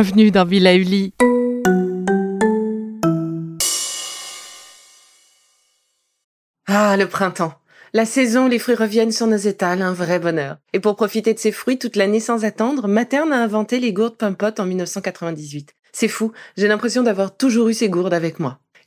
bienvenue dans Villa Uli. Ah, le printemps. La saison les fruits reviennent sur nos étals, un vrai bonheur. Et pour profiter de ces fruits toute l'année sans attendre, Materne a inventé les gourdes Pimpot en 1998. C'est fou, j'ai l'impression d'avoir toujours eu ces gourdes avec moi.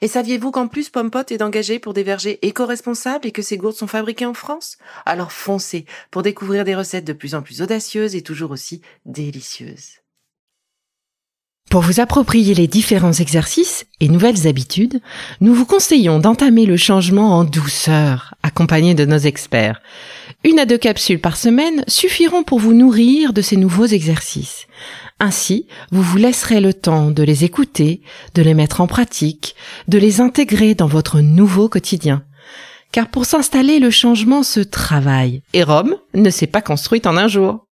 Et saviez-vous qu'en plus Pompot est engagé pour des vergers éco-responsables et que ces gourdes sont fabriquées en France? Alors foncez pour découvrir des recettes de plus en plus audacieuses et toujours aussi délicieuses. Pour vous approprier les différents exercices et nouvelles habitudes, nous vous conseillons d'entamer le changement en douceur, accompagné de nos experts. Une à deux capsules par semaine suffiront pour vous nourrir de ces nouveaux exercices. Ainsi, vous vous laisserez le temps de les écouter, de les mettre en pratique, de les intégrer dans votre nouveau quotidien. Car pour s'installer, le changement se travaille, et Rome ne s'est pas construite en un jour.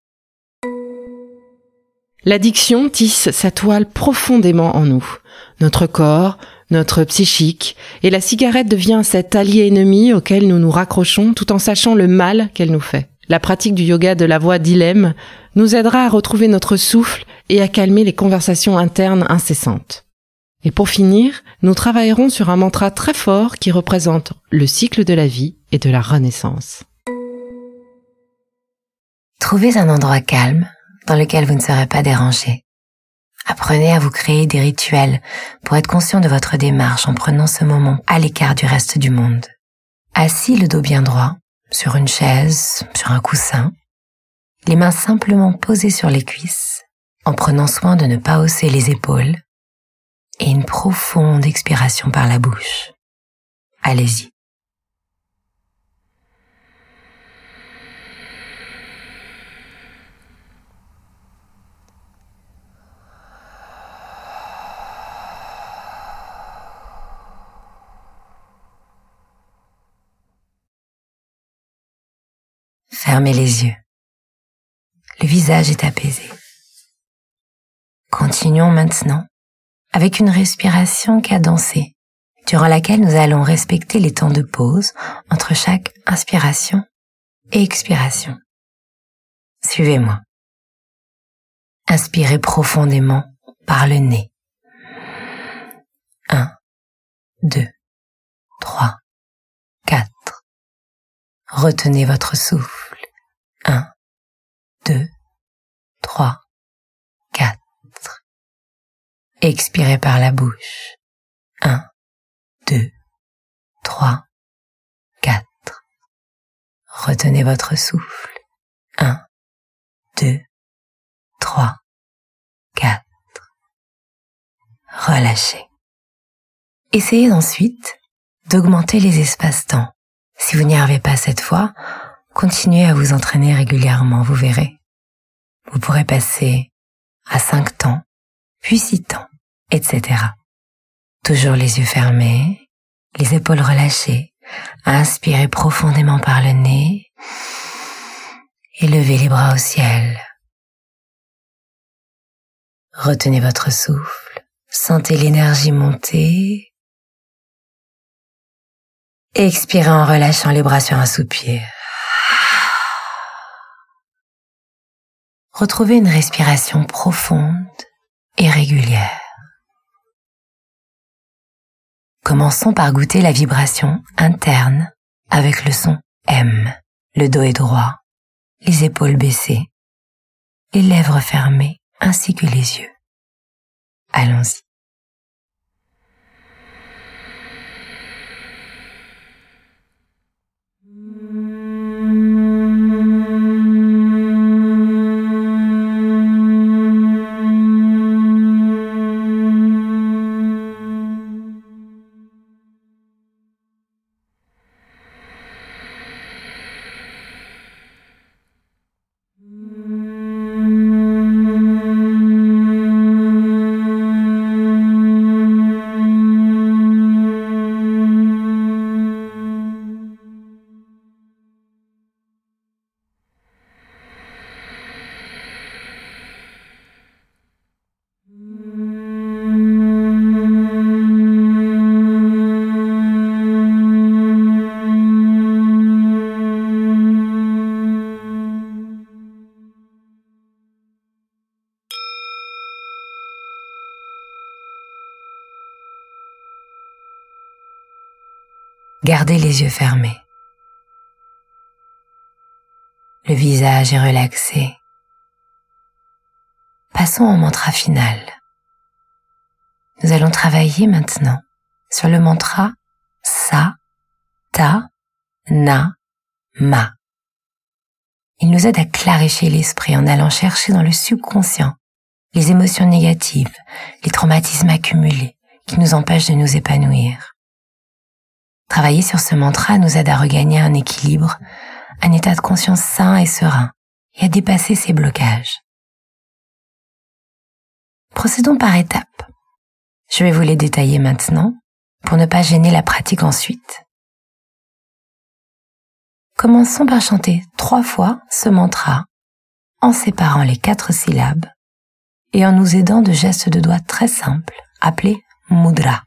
L'addiction tisse sa toile profondément en nous. Notre corps, notre psychique, et la cigarette devient cet allié ennemi auquel nous nous raccrochons tout en sachant le mal qu'elle nous fait. La pratique du yoga de la voix dilemme nous aidera à retrouver notre souffle et à calmer les conversations internes incessantes. Et pour finir, nous travaillerons sur un mantra très fort qui représente le cycle de la vie et de la renaissance. Trouvez un endroit calme dans lequel vous ne serez pas dérangé. Apprenez à vous créer des rituels pour être conscient de votre démarche en prenant ce moment à l'écart du reste du monde. Assis le dos bien droit, sur une chaise, sur un coussin, les mains simplement posées sur les cuisses, en prenant soin de ne pas hausser les épaules, et une profonde expiration par la bouche. Allez-y. Fermez les yeux. Le visage est apaisé. Continuons maintenant avec une respiration cadencée, durant laquelle nous allons respecter les temps de pause entre chaque inspiration et expiration. Suivez-moi. Inspirez profondément par le nez. 1, 2, 3, 4. Retenez votre souffle. 1, 2, 3, 4. Expirez par la bouche. 1, 2, 3, 4. Retenez votre souffle. 1, 2, 3, 4. Relâchez. Essayez ensuite d'augmenter les espaces-temps. Si vous n'y arrivez pas cette fois, Continuez à vous entraîner régulièrement, vous verrez. Vous pourrez passer à 5 temps, puis 6 temps, etc. Toujours les yeux fermés, les épaules relâchées, inspirez profondément par le nez et levez les bras au ciel. Retenez votre souffle, sentez l'énergie monter. Expirez en relâchant les bras sur un soupir. Retrouvez une respiration profonde et régulière. Commençons par goûter la vibration interne avec le son M. Le dos est droit, les épaules baissées, les lèvres fermées ainsi que les yeux. Allons-y. Gardez les yeux fermés. Le visage est relaxé. Passons au mantra final. Nous allons travailler maintenant sur le mantra Sa, Ta, Na, Ma. Il nous aide à clarifier l'esprit en allant chercher dans le subconscient les émotions négatives, les traumatismes accumulés qui nous empêchent de nous épanouir. Travailler sur ce mantra nous aide à regagner un équilibre, un état de conscience sain et serein, et à dépasser ces blocages. Procédons par étapes. Je vais vous les détailler maintenant pour ne pas gêner la pratique ensuite. Commençons par chanter trois fois ce mantra en séparant les quatre syllabes et en nous aidant de gestes de doigts très simples appelés mudra.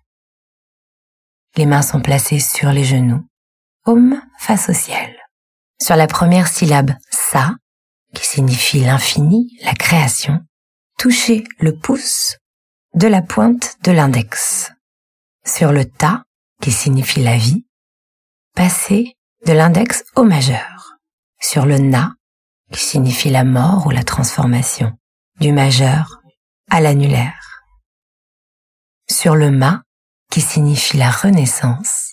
Les mains sont placées sur les genoux, Om face au ciel. Sur la première syllabe sa, qui signifie l'infini, la création, touchez le pouce de la pointe de l'index. Sur le ta, qui signifie la vie, passez de l'index au majeur. Sur le na, qui signifie la mort ou la transformation, du majeur à l'annulaire. Sur le ma, qui signifie la renaissance,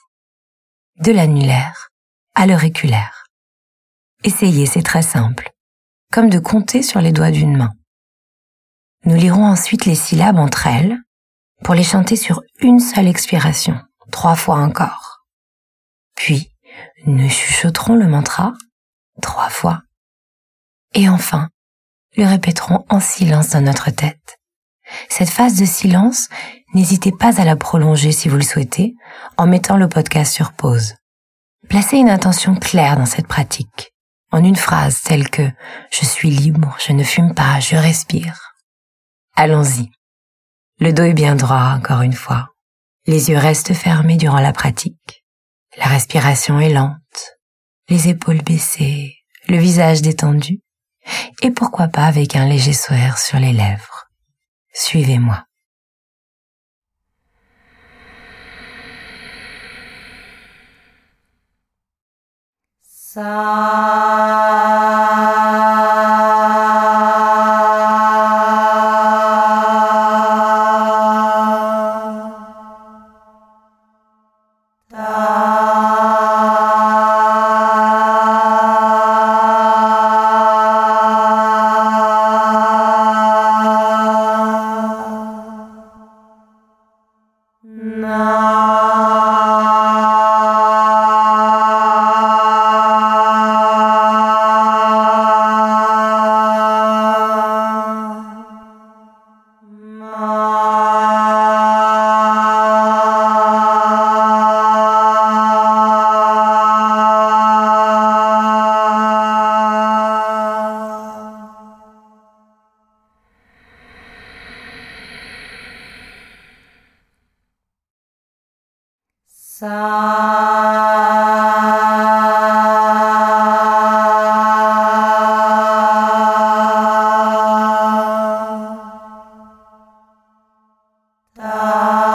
de l'annulaire à l'auriculaire. Essayez, c'est très simple, comme de compter sur les doigts d'une main. Nous lirons ensuite les syllabes entre elles pour les chanter sur une seule expiration, trois fois encore. Puis, nous chuchoterons le mantra trois fois. Et enfin, le répéterons en silence dans notre tête. Cette phase de silence, n'hésitez pas à la prolonger si vous le souhaitez en mettant le podcast sur pause. Placez une intention claire dans cette pratique, en une phrase telle que ⁇ Je suis libre, je ne fume pas, je respire ⁇ Allons-y. Le dos est bien droit, encore une fois. Les yeux restent fermés durant la pratique. La respiration est lente, les épaules baissées, le visage détendu, et pourquoi pas avec un léger sourire sur les lèvres. Suivez-moi. 的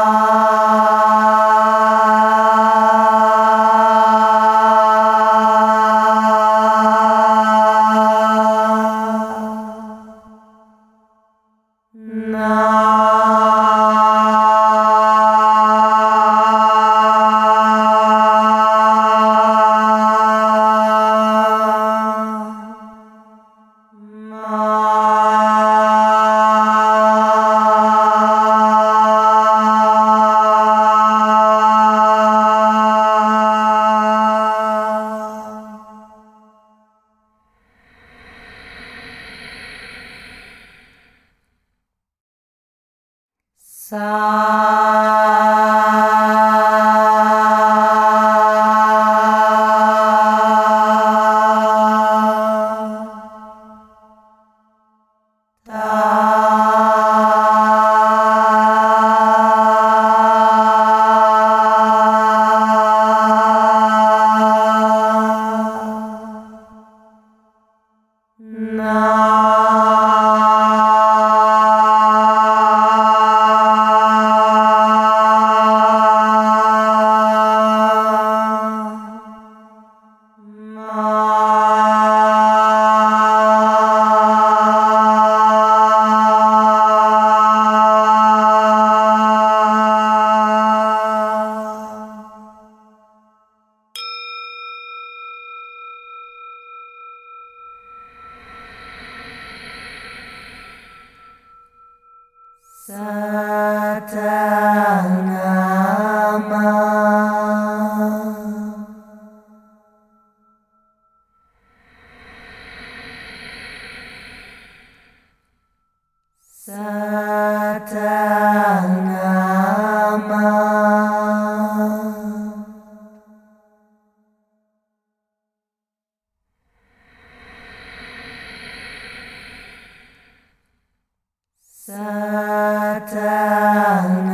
Sa Satan.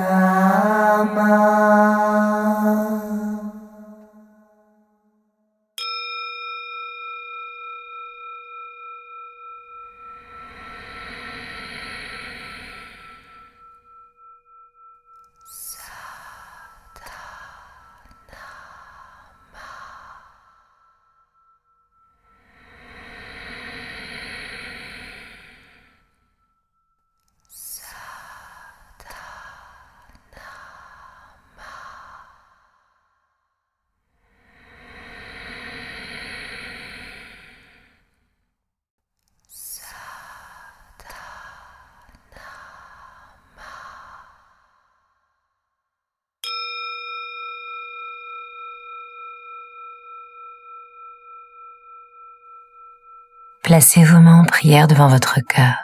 Placez vos mains en prière devant votre cœur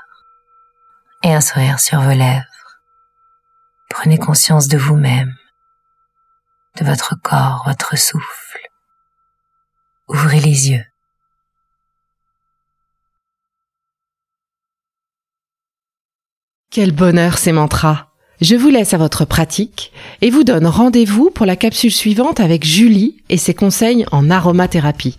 et un sourire sur vos lèvres. Prenez conscience de vous-même, de votre corps, votre souffle. Ouvrez les yeux. Quel bonheur ces mantras Je vous laisse à votre pratique et vous donne rendez-vous pour la capsule suivante avec Julie et ses conseils en aromathérapie.